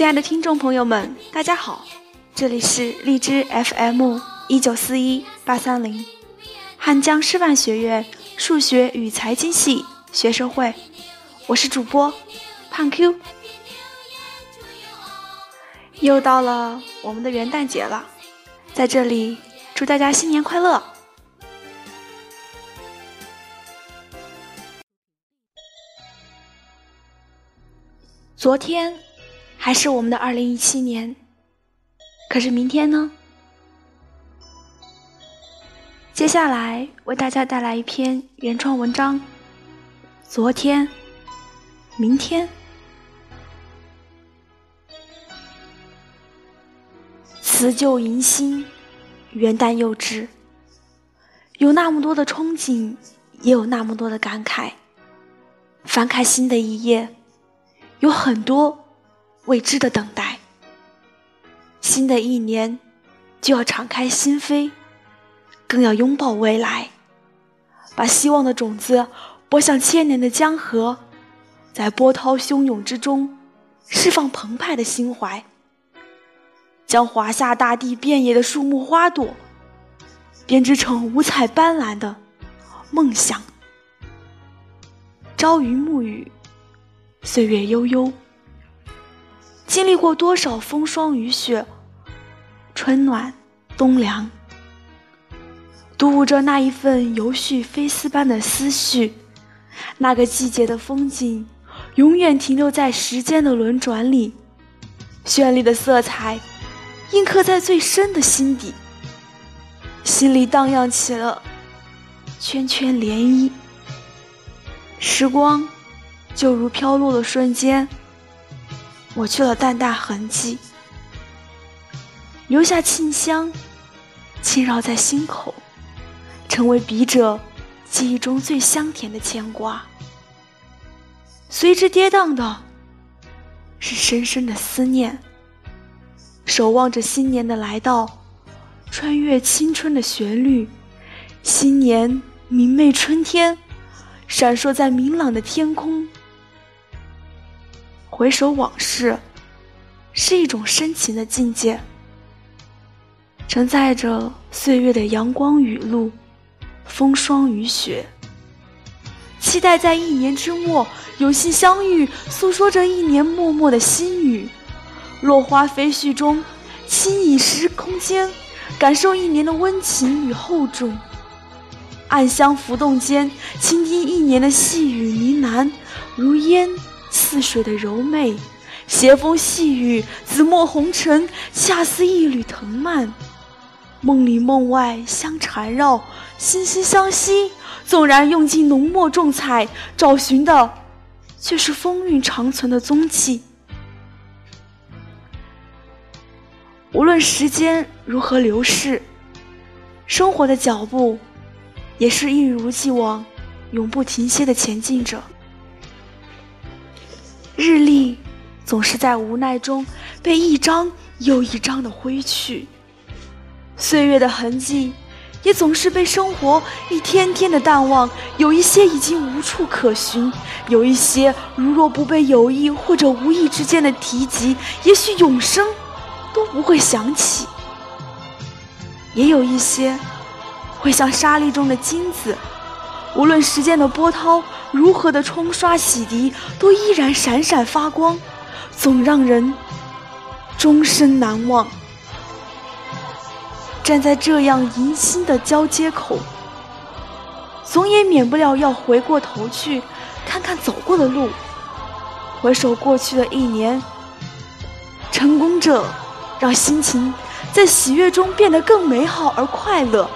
亲爱的听众朋友们，大家好，这里是荔枝 FM 一九四一八三零，汉江师范学院数学与财经系学生会，我是主播胖 Q。又到了我们的元旦节了，在这里祝大家新年快乐。昨天还是我们的二零一七年，可是明天呢？接下来为大家带来一篇原创文章。昨天，明天，辞旧迎新，元旦又至，有那么多的憧憬，也有那么多的感慨。翻开新的一页。有很多未知的等待。新的一年就要敞开心扉，更要拥抱未来，把希望的种子播向千年的江河，在波涛汹涌之中释放澎湃的心怀，将华夏大地遍野的树木花朵编织成五彩斑斓的梦想。朝云暮雨。岁月悠悠，经历过多少风霜雨雪、春暖冬凉，读着那一份游絮飞丝般的思绪。那个季节的风景，永远停留在时间的轮转里，绚丽的色彩印刻在最深的心底，心里荡漾起了圈圈涟漪。时光。就如飘落的瞬间，抹去了淡淡痕迹，留下沁香，轻绕在心口，成为笔者记忆中最香甜的牵挂。随之跌宕的，是深深的思念。守望着新年的来到，穿越青春的旋律，新年明媚春天，闪烁在明朗的天空。回首往事，是一种深情的境界，承载着岁月的阳光雨露、风霜雨雪。期待在一年之末有幸相遇，诉说着一年默默的心语。落花飞絮中，轻倚时空间，感受一年的温情与厚重。暗香浮动间，倾听一年的细雨呢喃，如烟。似水的柔媚，斜风细雨，紫陌红尘，恰似一缕藤蔓。梦里梦外相缠绕，惺惺相惜。纵然用尽浓墨重彩，找寻的却是风韵长存的踪迹。无论时间如何流逝，生活的脚步也是一如既往，永不停歇的前进着。日历总是在无奈中被一张又一张的挥去，岁月的痕迹也总是被生活一天天的淡忘。有一些已经无处可寻，有一些如若不被有意或者无意之间的提及，也许永生都不会想起。也有一些会像沙砾中的金子。无论时间的波涛如何的冲刷洗涤，都依然闪闪发光，总让人终身难忘。站在这样迎新的交接口，总也免不了要回过头去看看走过的路，回首过去的一年，成功者让心情在喜悦中变得更美好而快乐。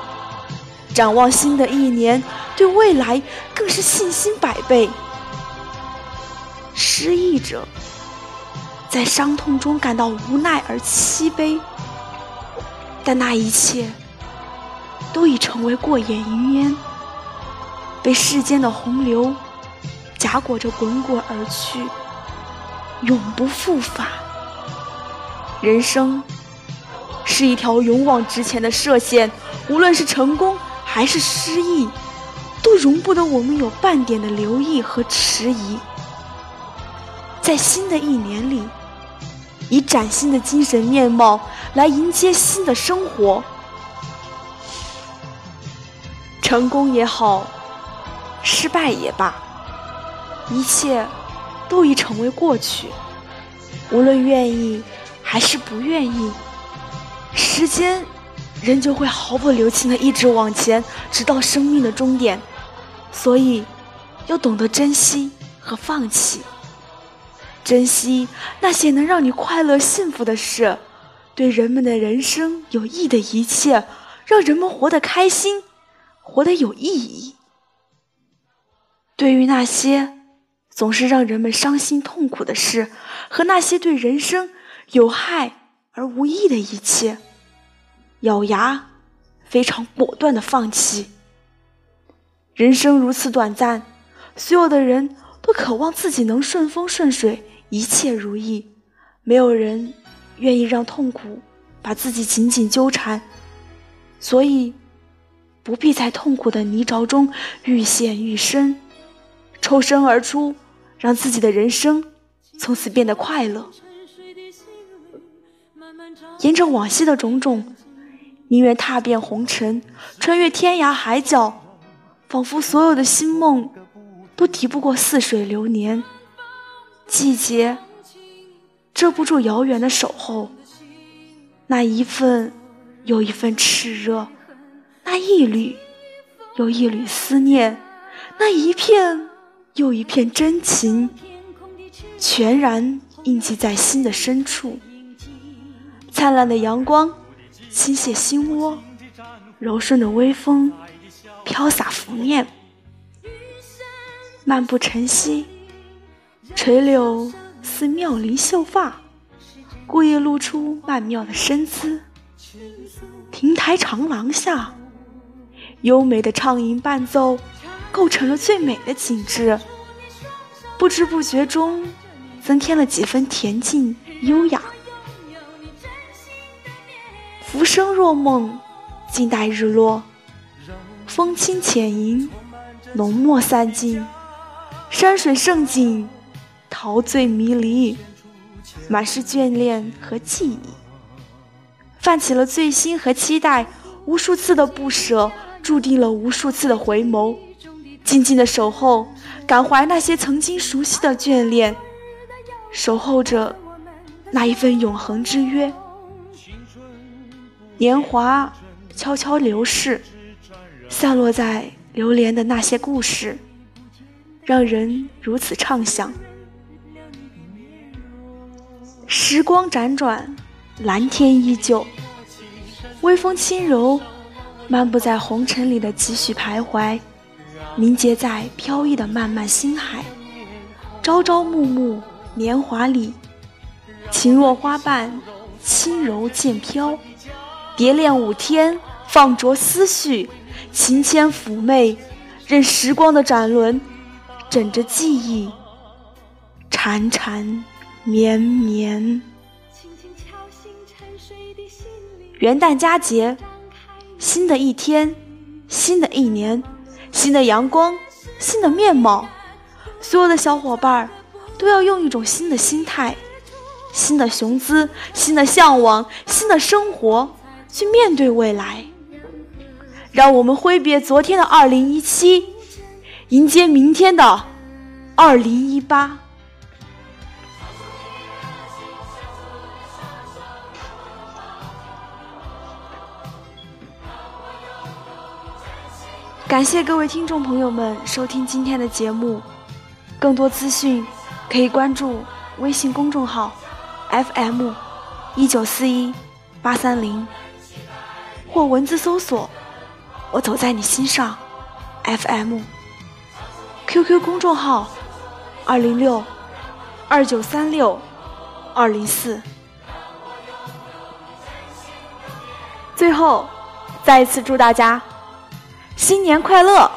展望新的一年，对未来更是信心百倍。失意者在伤痛中感到无奈而凄悲，但那一切都已成为过眼云烟，被世间的洪流夹裹着滚滚而去，永不复返。人生是一条勇往直前的射线，无论是成功。还是失意，都容不得我们有半点的留意和迟疑。在新的一年里，以崭新的精神面貌来迎接新的生活。成功也好，失败也罢，一切都已成为过去。无论愿意还是不愿意，时间仍旧会毫不留情的一直往前，直到生命的终点。所以，要懂得珍惜和放弃。珍惜那些能让你快乐幸福的事，对人们的人生有益的一切，让人们活得开心。活得有意义。对于那些总是让人们伤心痛苦的事，和那些对人生有害而无益的一切，咬牙，非常果断的放弃。人生如此短暂，所有的人都渴望自己能顺风顺水，一切如意。没有人愿意让痛苦把自己紧紧纠缠，所以。不必在痛苦的泥沼中愈陷愈深，抽身而出，让自己的人生从此变得快乐。沿着往昔的种种，宁愿踏遍红尘，穿越天涯海角，仿佛所有的新梦都敌不过似水流年。季节遮不住遥远的守候，那一份又一份炽热。那一缕又一缕思念，那一片又一片真情，全然印记在心的深处。灿烂的阳光倾泻心窝，柔顺的微风飘洒拂面。漫步晨曦，垂柳似妙龄秀发，故意露出曼妙的身姿。亭台长廊下。优美的畅吟伴奏，构成了最美的景致。不知不觉中，增添了几分恬静优雅。浮生若梦，静待日落。风轻浅吟，浓墨散尽。山水胜景，陶醉迷离，满是眷恋和记忆。泛起了醉心和期待，无数次的不舍。注定了无数次的回眸，静静的守候，感怀那些曾经熟悉的眷恋，守候着那一份永恒之约。年华悄悄流逝，散落在流连的那些故事，让人如此畅想。时光辗转，蓝天依旧，微风轻柔。漫步在红尘里的几许徘徊，凝结在飘逸的漫漫星海。朝朝暮暮，年华里，情若花瓣，轻柔渐飘。蝶恋舞天，放逐思绪，情牵妩媚，任时光的展轮，枕着记忆，缠缠绵绵。元旦佳节。新的一天，新的一年，新的阳光，新的面貌，所有的小伙伴儿都要用一种新的心态、新的雄姿、新的向往、新的生活去面对未来。让我们挥别昨天的二零一七，迎接明天的二零一八。感谢各位听众朋友们收听今天的节目，更多资讯可以关注微信公众号 FM 一九四一八三零，或文字搜索“我走在你心上 FM”，QQ 公众号二零六二九三六二零四。最后，再一次祝大家。新年快乐！